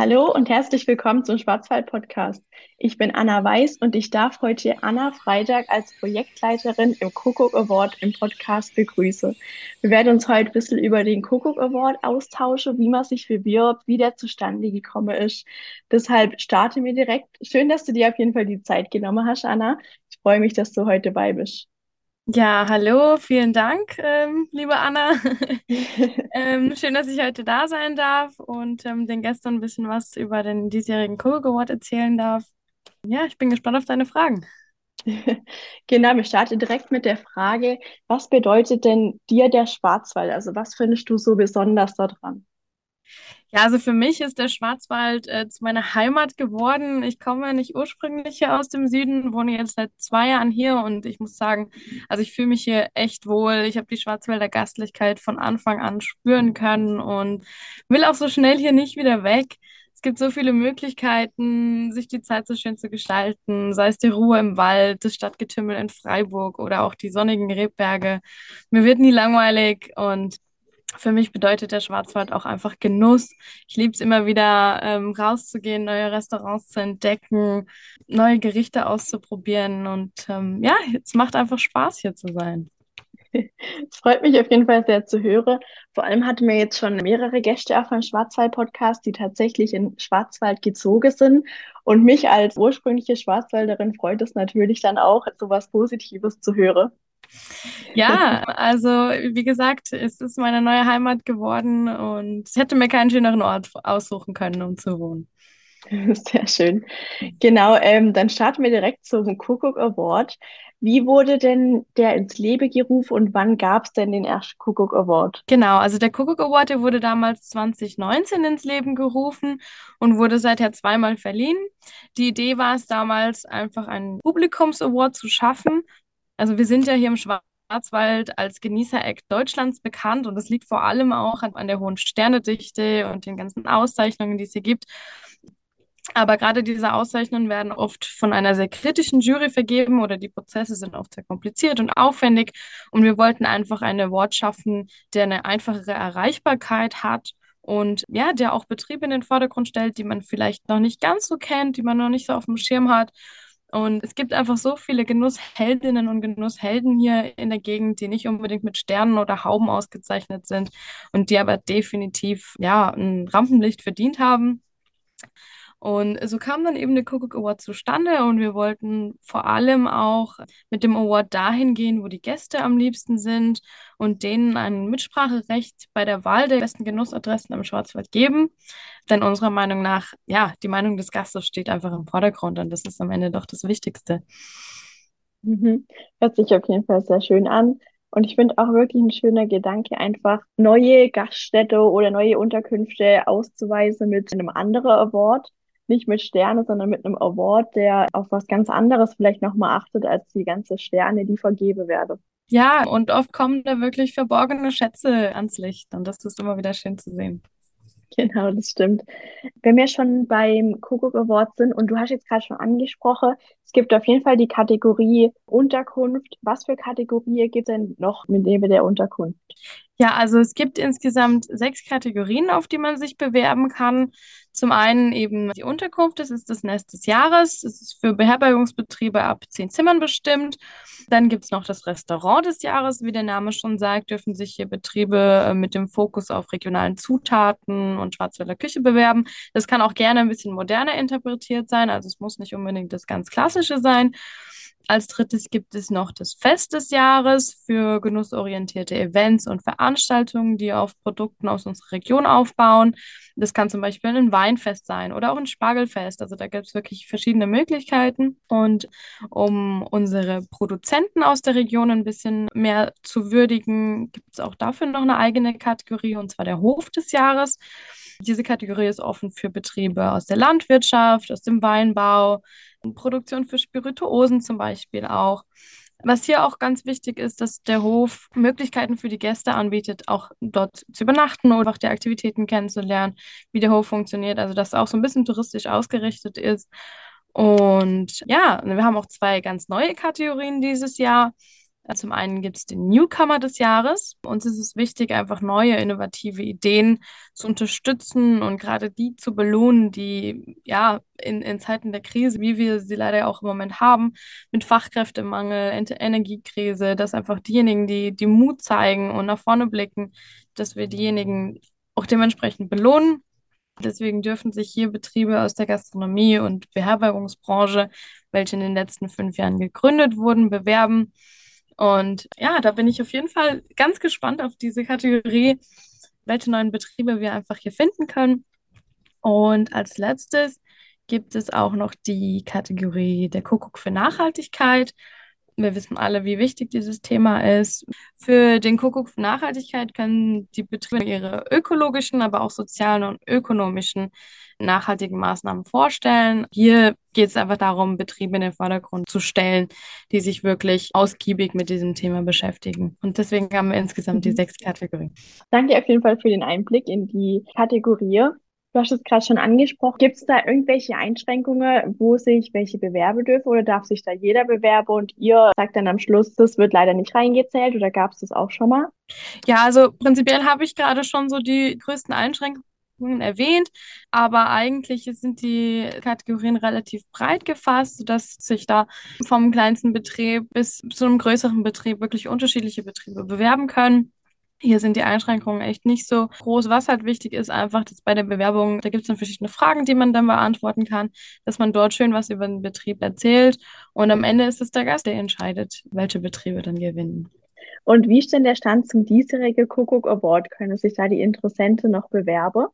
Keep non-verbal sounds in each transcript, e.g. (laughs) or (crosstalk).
Hallo und herzlich willkommen zum Schwarzwald-Podcast. Ich bin Anna Weiß und ich darf heute Anna Freitag als Projektleiterin im Kuckuck Award im Podcast begrüßen. Wir werden uns heute ein bisschen über den Kuckuck Award austauschen, wie man sich bewirbt, wie der zustande gekommen ist. Deshalb starte mir direkt. Schön, dass du dir auf jeden Fall die Zeit genommen hast, Anna. Ich freue mich, dass du heute bei bist. Ja, hallo, vielen Dank, ähm, liebe Anna. (laughs) ähm, schön, dass ich heute da sein darf und ähm, den Gästen ein bisschen was über den diesjährigen Cook Award erzählen darf. Ja, ich bin gespannt auf deine Fragen. (laughs) Genau, wir starten direkt mit der Frage, was bedeutet denn dir der Schwarzwald? Also was findest du so besonders daran? Ja, also für mich ist der Schwarzwald äh, zu meiner Heimat geworden. Ich komme nicht ursprünglich hier aus dem Süden, wohne jetzt seit zwei Jahren hier und ich muss sagen, also ich fühle mich hier echt wohl. Ich habe die Schwarzwälder Gastlichkeit von Anfang an spüren können und will auch so schnell hier nicht wieder weg. Es gibt so viele Möglichkeiten, sich die Zeit so schön zu gestalten, sei es die Ruhe im Wald, das Stadtgetümmel in Freiburg oder auch die sonnigen Rebberge. Mir wird nie langweilig und für mich bedeutet der Schwarzwald auch einfach Genuss. Ich liebe es immer wieder, ähm, rauszugehen, neue Restaurants zu entdecken, neue Gerichte auszuprobieren. Und ähm, ja, es macht einfach Spaß, hier zu sein. Es (laughs) freut mich auf jeden Fall sehr zu hören. Vor allem hatten wir jetzt schon mehrere Gäste auf dem Schwarzwald-Podcast, die tatsächlich in Schwarzwald gezogen sind. Und mich als ursprüngliche Schwarzwälderin freut es natürlich dann auch, so was Positives zu hören. Ja, also wie gesagt, es ist meine neue Heimat geworden und ich hätte mir keinen schöneren Ort aussuchen können, um zu wohnen. (laughs) Sehr schön. Genau, ähm, dann starten wir direkt zum Kuckuck Award. Wie wurde denn der ins Leben gerufen und wann gab es denn den ersten Kuckuck Award? Genau, also der Kuckuck Award, der wurde damals 2019 ins Leben gerufen und wurde seither zweimal verliehen. Die Idee war es damals, einfach einen Publikums-Award zu schaffen also wir sind ja hier im Schwarzwald als Genießereck Deutschlands bekannt und das liegt vor allem auch an, der hohen Sternedichte und den ganzen Auszeichnungen, die es hier gibt. Aber gerade diese Auszeichnungen werden oft von einer sehr kritischen Jury vergeben oder die Prozesse sind oft sehr kompliziert und aufwendig. Und wir wollten einfach einen Award schaffen, der eine einfachere Erreichbarkeit hat und ja, der auch Betriebe in den Vordergrund stellt, die man vielleicht noch nicht ganz so kennt, die man noch nicht so auf dem Schirm hat und es gibt einfach so viele Genussheldinnen und Genusshelden hier in der Gegend, die nicht unbedingt mit Sternen oder Hauben ausgezeichnet sind und die aber definitiv ja ein Rampenlicht verdient haben. Und so kam dann eben der Kuckuck Award zustande und wir wollten vor allem auch mit dem Award dahin gehen, wo die Gäste am liebsten sind und denen ein Mitspracherecht bei der Wahl der besten Genussadressen am Schwarzwald geben. Denn unserer Meinung nach, ja, die Meinung des Gastes steht einfach im Vordergrund und das ist am Ende doch das Wichtigste. Mhm. Hört sich auf jeden Fall sehr schön an. Und ich finde auch wirklich ein schöner Gedanke, einfach neue Gaststätte oder neue Unterkünfte auszuweisen mit einem anderen Award nicht mit Sterne, sondern mit einem Award, der auf was ganz anderes vielleicht nochmal achtet, als die ganze Sterne, die vergeben werden. Ja, und oft kommen da wirklich verborgene Schätze ans Licht und das ist immer wieder schön zu sehen. Genau, das stimmt. Wenn wir schon beim Kuckuck Award sind und du hast jetzt gerade schon angesprochen, es gibt auf jeden Fall die Kategorie Unterkunft. Was für Kategorien gibt es denn noch mit neben der Unterkunft? Ja, also es gibt insgesamt sechs Kategorien, auf die man sich bewerben kann. Zum einen eben die Unterkunft, das ist das Nest des Jahres. Das ist für Beherbergungsbetriebe ab zehn Zimmern bestimmt. Dann gibt es noch das Restaurant des Jahres. Wie der Name schon sagt, dürfen sich hier Betriebe äh, mit dem Fokus auf regionalen Zutaten und Schwarzwälder Küche bewerben. Das kann auch gerne ein bisschen moderner interpretiert sein. Also es muss nicht unbedingt das ganz Klassische sein. Als drittes gibt es noch das Fest des Jahres für genussorientierte Events und Veranstaltungen, die auf Produkten aus unserer Region aufbauen. Das kann zum Beispiel ein Weinfest sein oder auch ein Spargelfest. Also da gibt es wirklich verschiedene Möglichkeiten. Und um unsere Produzenten aus der Region ein bisschen mehr zu würdigen, gibt es auch dafür noch eine eigene Kategorie, und zwar der Hof des Jahres. Diese Kategorie ist offen für Betriebe aus der Landwirtschaft, aus dem Weinbau, Produktion für Spirituosen zum Beispiel auch. Was hier auch ganz wichtig ist, dass der Hof Möglichkeiten für die Gäste anbietet, auch dort zu übernachten oder auch die Aktivitäten kennenzulernen, wie der Hof funktioniert. Also, dass auch so ein bisschen touristisch ausgerichtet ist. Und ja, wir haben auch zwei ganz neue Kategorien dieses Jahr. Zum einen gibt es den Newcomer des Jahres. Uns ist es wichtig, einfach neue, innovative Ideen zu unterstützen und gerade die zu belohnen, die ja in, in Zeiten der Krise, wie wir sie leider auch im Moment haben, mit Fachkräftemangel, Energiekrise, dass einfach diejenigen, die, die Mut zeigen und nach vorne blicken, dass wir diejenigen auch dementsprechend belohnen. Deswegen dürfen sich hier Betriebe aus der Gastronomie und Beherbergungsbranche, welche in den letzten fünf Jahren gegründet wurden, bewerben. Und ja, da bin ich auf jeden Fall ganz gespannt auf diese Kategorie, welche neuen Betriebe wir einfach hier finden können. Und als letztes gibt es auch noch die Kategorie der Kuckuck für Nachhaltigkeit. Wir wissen alle, wie wichtig dieses Thema ist. Für den Kuckuck für Nachhaltigkeit können die Betriebe ihre ökologischen, aber auch sozialen und ökonomischen nachhaltigen Maßnahmen vorstellen. Hier geht es einfach darum, Betriebe in den Vordergrund zu stellen, die sich wirklich ausgiebig mit diesem Thema beschäftigen. Und deswegen haben wir insgesamt die mhm. sechs Kategorien. Danke auf jeden Fall für den Einblick in die Kategorie. Du hast es gerade schon angesprochen. Gibt es da irgendwelche Einschränkungen, wo sich welche bewerben dürfen oder darf sich da jeder bewerben und ihr sagt dann am Schluss, das wird leider nicht reingezählt oder gab es das auch schon mal? Ja, also prinzipiell habe ich gerade schon so die größten Einschränkungen erwähnt, aber eigentlich sind die Kategorien relativ breit gefasst, sodass sich da vom kleinsten Betrieb bis zu einem größeren Betrieb wirklich unterschiedliche Betriebe bewerben können. Hier sind die Einschränkungen echt nicht so groß. Was halt wichtig ist, einfach, dass bei der Bewerbung, da gibt es dann verschiedene Fragen, die man dann beantworten kann, dass man dort schön was über den Betrieb erzählt. Und am Ende ist es der Gast, der entscheidet, welche Betriebe dann gewinnen. Und wie ist denn der Stand zum diesjährigen Kuckuck Award? Können sich da die Interessenten noch bewerben?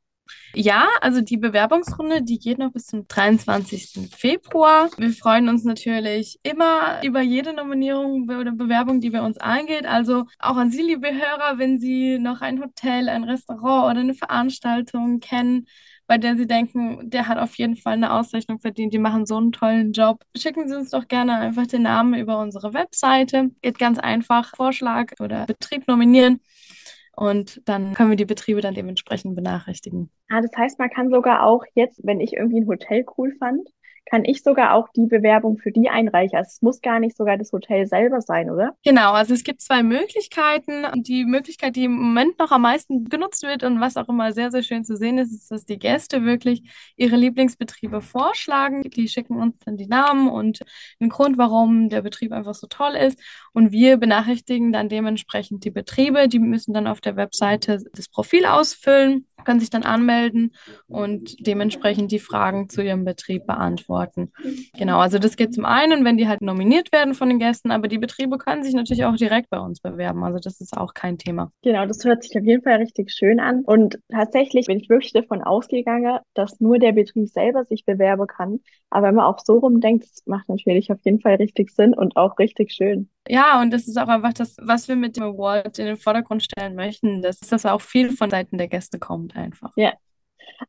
Ja, also die Bewerbungsrunde, die geht noch bis zum 23. Februar. Wir freuen uns natürlich immer über jede Nominierung oder Bewerbung, die bei uns eingeht. Also auch an Sie, liebe Hörer, wenn Sie noch ein Hotel, ein Restaurant oder eine Veranstaltung kennen, bei der Sie denken, der hat auf jeden Fall eine Auszeichnung verdient, die machen so einen tollen Job. Schicken Sie uns doch gerne einfach den Namen über unsere Webseite. Geht ganz einfach, Vorschlag oder Betrieb nominieren. Und dann können wir die Betriebe dann dementsprechend benachrichtigen. Ah, das heißt, man kann sogar auch jetzt, wenn ich irgendwie ein Hotel cool fand, kann ich sogar auch die Bewerbung für die einreichen. Also es muss gar nicht sogar das Hotel selber sein, oder? Genau, also es gibt zwei Möglichkeiten. Die Möglichkeit, die im Moment noch am meisten genutzt wird und was auch immer sehr, sehr schön zu sehen ist, ist, dass die Gäste wirklich ihre Lieblingsbetriebe vorschlagen. Die schicken uns dann die Namen und den Grund, warum der Betrieb einfach so toll ist. Und wir benachrichtigen dann dementsprechend die Betriebe. Die müssen dann auf der Webseite das Profil ausfüllen, können sich dann anmelden und dementsprechend die Fragen zu ihrem Betrieb beantworten beantworten. Genau, also das geht zum einen, wenn die halt nominiert werden von den Gästen, aber die Betriebe können sich natürlich auch direkt bei uns bewerben. Also das ist auch kein Thema. Genau, das hört sich auf jeden Fall richtig schön an. Und tatsächlich bin ich wirklich davon ausgegangen, dass nur der Betrieb selber sich bewerben kann. Aber wenn man auch so rumdenkt, das macht natürlich auf jeden Fall richtig Sinn und auch richtig schön. Ja, und das ist auch einfach das, was wir mit dem Award in den Vordergrund stellen möchten, dass das auch viel von Seiten der Gäste kommt einfach. Ja,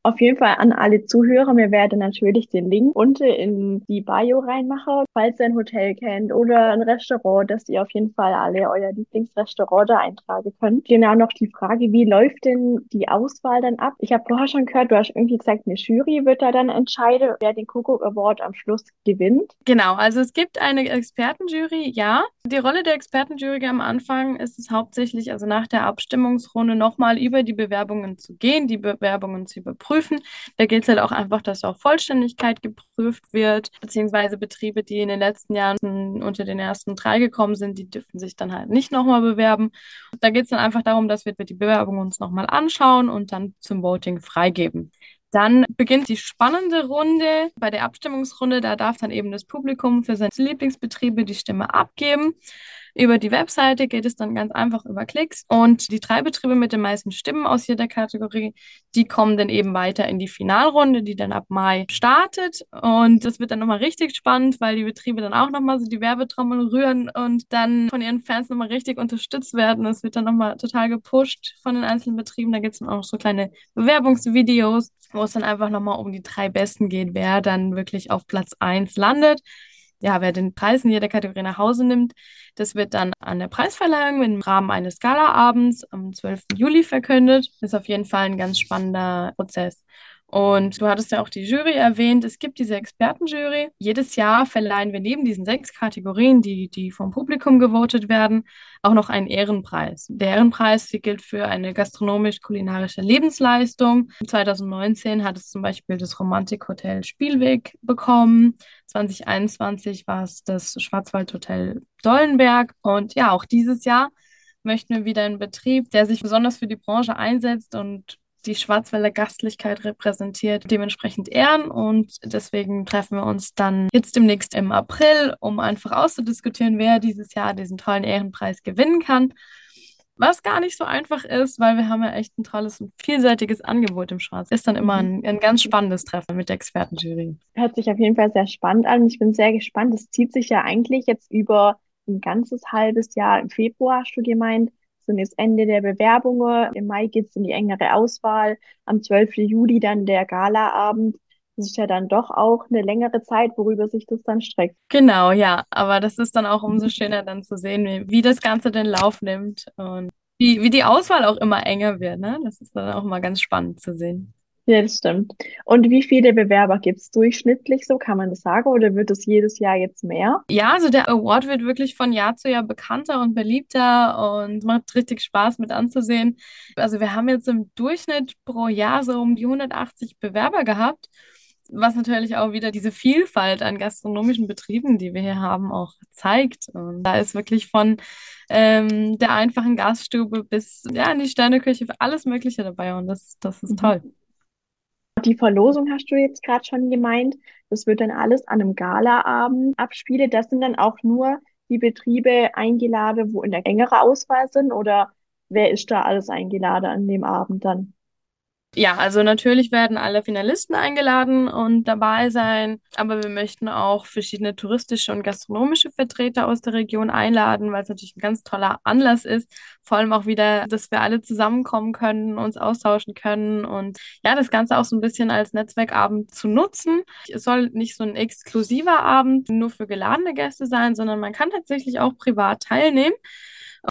auf jeden Fall an alle Zuhörer, wir werden natürlich den Link unten in die Bio reinmachen, falls ihr ein Hotel kennt oder ein Restaurant, dass ihr auf jeden Fall alle euer Lieblingsrestaurant da eintragen könnt. Genau noch die Frage, wie läuft denn die Auswahl dann ab? Ich habe vorher schon gehört, du hast irgendwie gesagt, eine Jury wird da dann entscheiden, wer den Kuckuck Award am Schluss gewinnt. Genau, also es gibt eine Expertenjury, ja. Die Rolle der Expertenjury am Anfang ist es hauptsächlich, also nach der Abstimmungsrunde nochmal über die Bewerbungen zu gehen, die Bewerbungen zu überprüfen. Da gilt es halt auch einfach, dass auch Vollständigkeit geprüft wird, beziehungsweise Betriebe, die in den letzten Jahren unter den ersten drei gekommen sind, die dürfen sich dann halt nicht nochmal bewerben. Da geht es dann einfach darum, dass wir die Bewerbung uns nochmal anschauen und dann zum Voting freigeben. Dann beginnt die spannende Runde. Bei der Abstimmungsrunde, da darf dann eben das Publikum für seine Lieblingsbetriebe die Stimme abgeben. Über die Webseite geht es dann ganz einfach über Klicks und die drei Betriebe mit den meisten Stimmen aus jeder Kategorie, die kommen dann eben weiter in die Finalrunde, die dann ab Mai startet und das wird dann nochmal richtig spannend, weil die Betriebe dann auch nochmal so die Werbetrommel rühren und dann von ihren Fans nochmal richtig unterstützt werden. Es wird dann nochmal total gepusht von den einzelnen Betrieben. Da gibt es dann auch so kleine Bewerbungsvideos, wo es dann einfach nochmal um die drei Besten geht, wer dann wirklich auf Platz 1 landet ja, wer den Preis in jeder Kategorie nach Hause nimmt, das wird dann an der Preisverleihung im Rahmen eines Galaabends am 12. Juli verkündet. Ist auf jeden Fall ein ganz spannender Prozess. Und du hattest ja auch die Jury erwähnt. Es gibt diese Expertenjury. Jedes Jahr verleihen wir neben diesen sechs Kategorien, die, die vom Publikum gewotet werden, auch noch einen Ehrenpreis. Der Ehrenpreis gilt für eine gastronomisch-kulinarische Lebensleistung. 2019 hat es zum Beispiel das Romantikhotel Spielweg bekommen. 2021 war es das Schwarzwaldhotel Dollenberg. Und ja, auch dieses Jahr möchten wir wieder einen Betrieb, der sich besonders für die Branche einsetzt und die Schwarzwälder Gastlichkeit repräsentiert, dementsprechend ehren. Und deswegen treffen wir uns dann jetzt demnächst im April, um einfach auszudiskutieren, wer dieses Jahr diesen tollen Ehrenpreis gewinnen kann. Was gar nicht so einfach ist, weil wir haben ja echt ein tolles und vielseitiges Angebot im Schwarz. Ist dann immer mhm. ein, ein ganz spannendes Treffen mit der Expertenjury. Hört sich auf jeden Fall sehr spannend an. Ich bin sehr gespannt. Es zieht sich ja eigentlich jetzt über ein ganzes halbes Jahr. Im Februar hast du gemeint, sind jetzt Ende der Bewerbungen. Im Mai geht es in die engere Auswahl. Am 12. Juli dann der Galaabend. Das ist ja dann doch auch eine längere Zeit, worüber sich das dann streckt. Genau, ja. Aber das ist dann auch umso schöner dann zu sehen, wie, wie das Ganze den Lauf nimmt und wie, wie die Auswahl auch immer enger wird. Ne? Das ist dann auch mal ganz spannend zu sehen. Ja, das stimmt. Und wie viele Bewerber gibt es durchschnittlich so, kann man das sagen, oder wird es jedes Jahr jetzt mehr? Ja, also der Award wird wirklich von Jahr zu Jahr bekannter und beliebter und macht richtig Spaß mit anzusehen. Also wir haben jetzt im Durchschnitt pro Jahr so um die 180 Bewerber gehabt, was natürlich auch wieder diese Vielfalt an gastronomischen Betrieben, die wir hier haben, auch zeigt. Und da ist wirklich von ähm, der einfachen Gaststube bis ja, in die Sterneküche alles Mögliche dabei und das, das ist mhm. toll. Die Verlosung hast du jetzt gerade schon gemeint. Das wird dann alles an einem Galaabend abspielen. Das sind dann auch nur die Betriebe eingeladen, wo in der engere Auswahl sind oder wer ist da alles eingeladen an dem Abend dann? Ja, also natürlich werden alle Finalisten eingeladen und dabei sein, aber wir möchten auch verschiedene touristische und gastronomische Vertreter aus der Region einladen, weil es natürlich ein ganz toller Anlass ist. Vor allem auch wieder, dass wir alle zusammenkommen können, uns austauschen können und ja, das Ganze auch so ein bisschen als Netzwerkabend zu nutzen. Es soll nicht so ein exklusiver Abend nur für geladene Gäste sein, sondern man kann tatsächlich auch privat teilnehmen.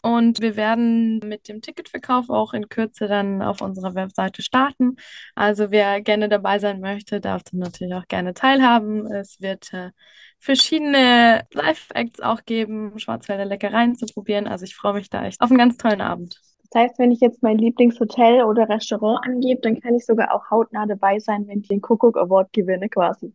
Und wir werden mit dem Ticketverkauf auch in Kürze dann auf unserer Webseite starten. Also wer gerne dabei sein möchte, darf dann natürlich auch gerne teilhaben. Es wird äh, verschiedene Live-Acts auch geben, Schwarzwälder Leckereien zu probieren. Also ich freue mich da echt auf einen ganz tollen Abend. Das heißt, wenn ich jetzt mein Lieblingshotel oder Restaurant angebe, dann kann ich sogar auch hautnah dabei sein, wenn ich den Kuckuck Award gewinne quasi.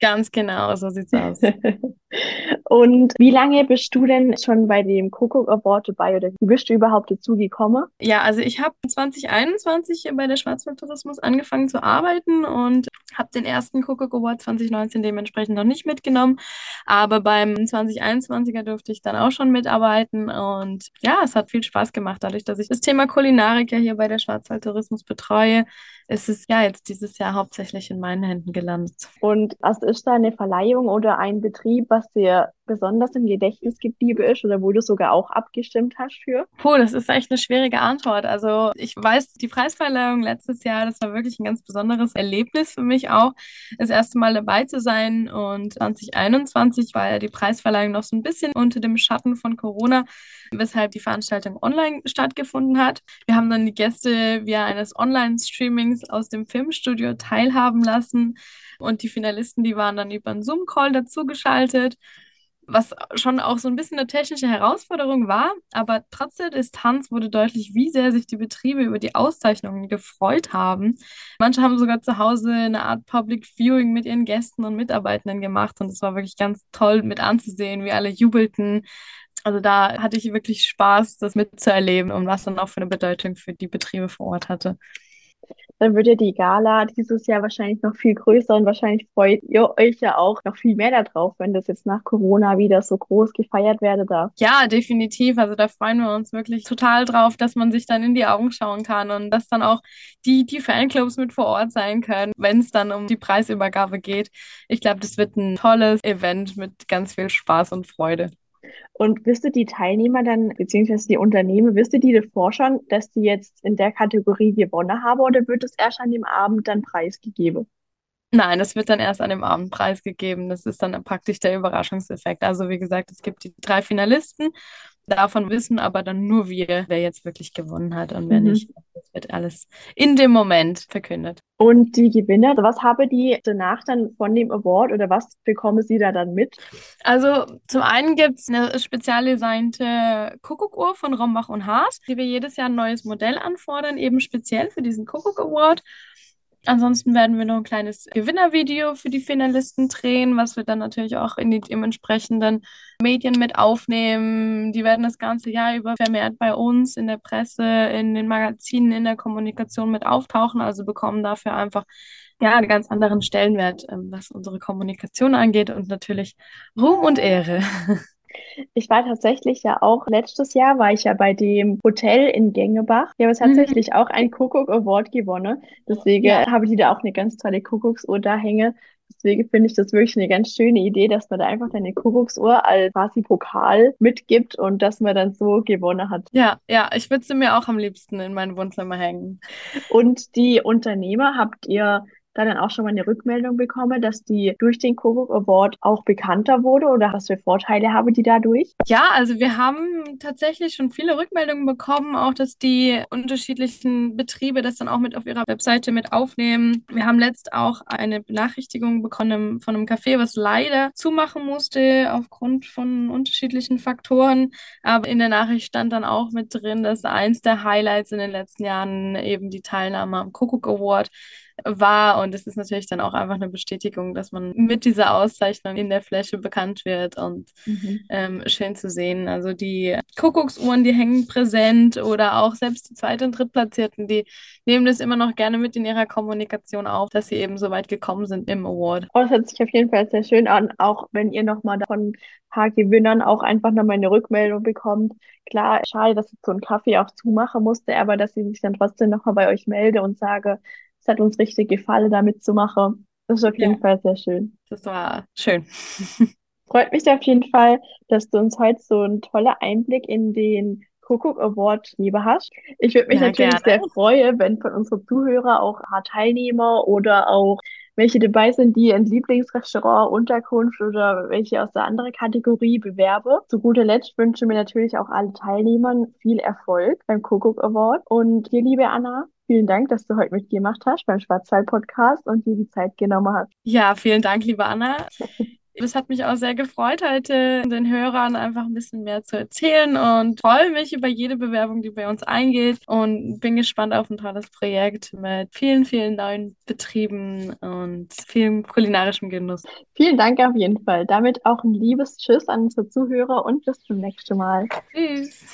Ganz genau, so sieht's aus. (laughs) Und wie lange bist du denn schon bei dem Kuckuck Award dabei oder wie bist du überhaupt dazu gekommen? Ja, also ich habe 2021 bei der Schwarzwaldtourismus angefangen zu arbeiten und habe den ersten Kuckuck Award 2019 dementsprechend noch nicht mitgenommen. Aber beim 2021er durfte ich dann auch schon mitarbeiten und ja, es hat viel Spaß gemacht, dadurch, dass ich das Thema Kulinarik ja hier bei der Schwarzwaldtourismus betreue ist es ja jetzt dieses Jahr hauptsächlich in meinen Händen gelandet. Und was ist da eine Verleihung oder ein Betrieb, was dir besonders im Gedächtnis geblieben ist oder wo du sogar auch abgestimmt hast für? Puh, das ist echt eine schwierige Antwort. Also ich weiß, die Preisverleihung letztes Jahr, das war wirklich ein ganz besonderes Erlebnis für mich auch, das erste Mal dabei zu sein. Und 2021 war ja die Preisverleihung noch so ein bisschen unter dem Schatten von Corona, weshalb die Veranstaltung online stattgefunden hat. Wir haben dann die Gäste via eines Online-Streamings aus dem Filmstudio teilhaben lassen. Und die Finalisten, die waren dann über einen Zoom-Call dazugeschaltet was schon auch so ein bisschen eine technische Herausforderung war, aber trotz der Distanz wurde deutlich, wie sehr sich die Betriebe über die Auszeichnungen gefreut haben. Manche haben sogar zu Hause eine Art Public Viewing mit ihren Gästen und Mitarbeitenden gemacht und es war wirklich ganz toll mit anzusehen, wie alle jubelten. Also da hatte ich wirklich Spaß, das mitzuerleben und was dann auch für eine Bedeutung für die Betriebe vor Ort hatte dann wird ja die Gala dieses Jahr wahrscheinlich noch viel größer und wahrscheinlich freut ihr euch ja auch noch viel mehr darauf, wenn das jetzt nach Corona wieder so groß gefeiert werde darf. Ja, definitiv. Also da freuen wir uns wirklich total drauf, dass man sich dann in die Augen schauen kann und dass dann auch die, die Fanclubs mit vor Ort sein können, wenn es dann um die Preisübergabe geht. Ich glaube, das wird ein tolles Event mit ganz viel Spaß und Freude. Und wisst ihr die Teilnehmer dann, beziehungsweise die Unternehmen, wisst ihr die davor schon, dass die jetzt in der Kategorie gewonnen haben oder wird es erst an dem Abend dann preisgegeben? Nein, das wird dann erst an dem Abend preisgegeben. Das ist dann praktisch der Überraschungseffekt. Also wie gesagt, es gibt die drei Finalisten. Davon wissen aber dann nur wir, wer jetzt wirklich gewonnen hat und wer mhm. nicht. wird alles in dem Moment verkündet. Und die Gewinner, was haben die danach dann von dem Award oder was bekommen sie da dann mit? Also zum einen gibt es eine spezial designte Kuckuckuhr von Rombach und Haas, die wir jedes Jahr ein neues Modell anfordern, eben speziell für diesen Kuckuck Award. Ansonsten werden wir noch ein kleines Gewinnervideo für die Finalisten drehen, was wir dann natürlich auch in die dementsprechenden Medien mit aufnehmen. Die werden das ganze Jahr über vermehrt bei uns in der Presse, in den Magazinen, in der Kommunikation mit auftauchen, also bekommen dafür einfach ja einen ganz anderen Stellenwert, ähm, was unsere Kommunikation angeht und natürlich Ruhm und Ehre. (laughs) Ich war tatsächlich ja auch letztes Jahr, war ich ja bei dem Hotel in Gengebach. Die haben mhm. tatsächlich mhm. auch einen Kuckuck Award gewonnen. Deswegen ja. habe ich da auch eine ganz tolle Kuckucksuhr da hänge. Deswegen finde ich das wirklich eine ganz schöne Idee, dass man da einfach eine Kuckucksuhr als quasi Pokal mitgibt und dass man dann so gewonnen hat. Ja, ja, ich würde sie mir auch am liebsten in mein Wohnzimmer hängen. Und die Unternehmer habt ihr da dann auch schon mal eine Rückmeldung bekommen, dass die durch den Kuckuck Award auch bekannter wurde oder was für Vorteile haben die dadurch? Ja, also wir haben tatsächlich schon viele Rückmeldungen bekommen, auch dass die unterschiedlichen Betriebe das dann auch mit auf ihrer Webseite mit aufnehmen. Wir haben letzt auch eine Benachrichtigung bekommen von einem Café, was leider zumachen musste aufgrund von unterschiedlichen Faktoren. Aber in der Nachricht stand dann auch mit drin, dass eins der Highlights in den letzten Jahren eben die Teilnahme am Kuckuck Award war. Und es ist natürlich dann auch einfach eine Bestätigung, dass man mit dieser Auszeichnung in der Fläche bekannt wird und mhm. ähm, schön zu sehen. Also die Kuckucksuhren, die hängen präsent oder auch selbst die Zweit- und Drittplatzierten, die nehmen das immer noch gerne mit in ihrer Kommunikation auf, dass sie eben so weit gekommen sind im Award. Oh, das hört sich auf jeden Fall sehr schön an, auch wenn ihr nochmal von paar Gewinnern auch einfach nochmal eine Rückmeldung bekommt. Klar, schade, dass ich so einen Kaffee auch zumachen musste, aber dass sie sich dann trotzdem nochmal bei euch melde und sage, es hat uns richtig gefallen, da mitzumachen. Das ist auf jeden ja. Fall sehr schön. Das war schön. (laughs) Freut mich auf jeden Fall, dass du uns heute so einen tollen Einblick in den Kuckuck Award Liebe hast. Ich würde mich ja, natürlich gerne. sehr freuen, wenn von unseren Zuhörern auch ein paar Teilnehmer oder auch welche dabei sind, die ein Lieblingsrestaurant, Unterkunft oder welche aus der anderen Kategorie bewerbe. Zu guter Letzt wünsche mir natürlich auch alle Teilnehmern viel Erfolg beim Kuckuck Award. Und dir, liebe Anna, Vielen Dank, dass du heute mitgemacht hast beim Schwarzwald-Podcast und dir die Zeit genommen hast. Ja, vielen Dank, liebe Anna. (laughs) Es hat mich auch sehr gefreut, heute den Hörern einfach ein bisschen mehr zu erzählen und freue mich über jede Bewerbung, die bei uns eingeht und bin gespannt auf ein tolles Projekt mit vielen, vielen neuen Betrieben und vielem kulinarischem Genuss. Vielen Dank auf jeden Fall. Damit auch ein liebes Tschüss an unsere Zuhörer und bis zum nächsten Mal. Tschüss.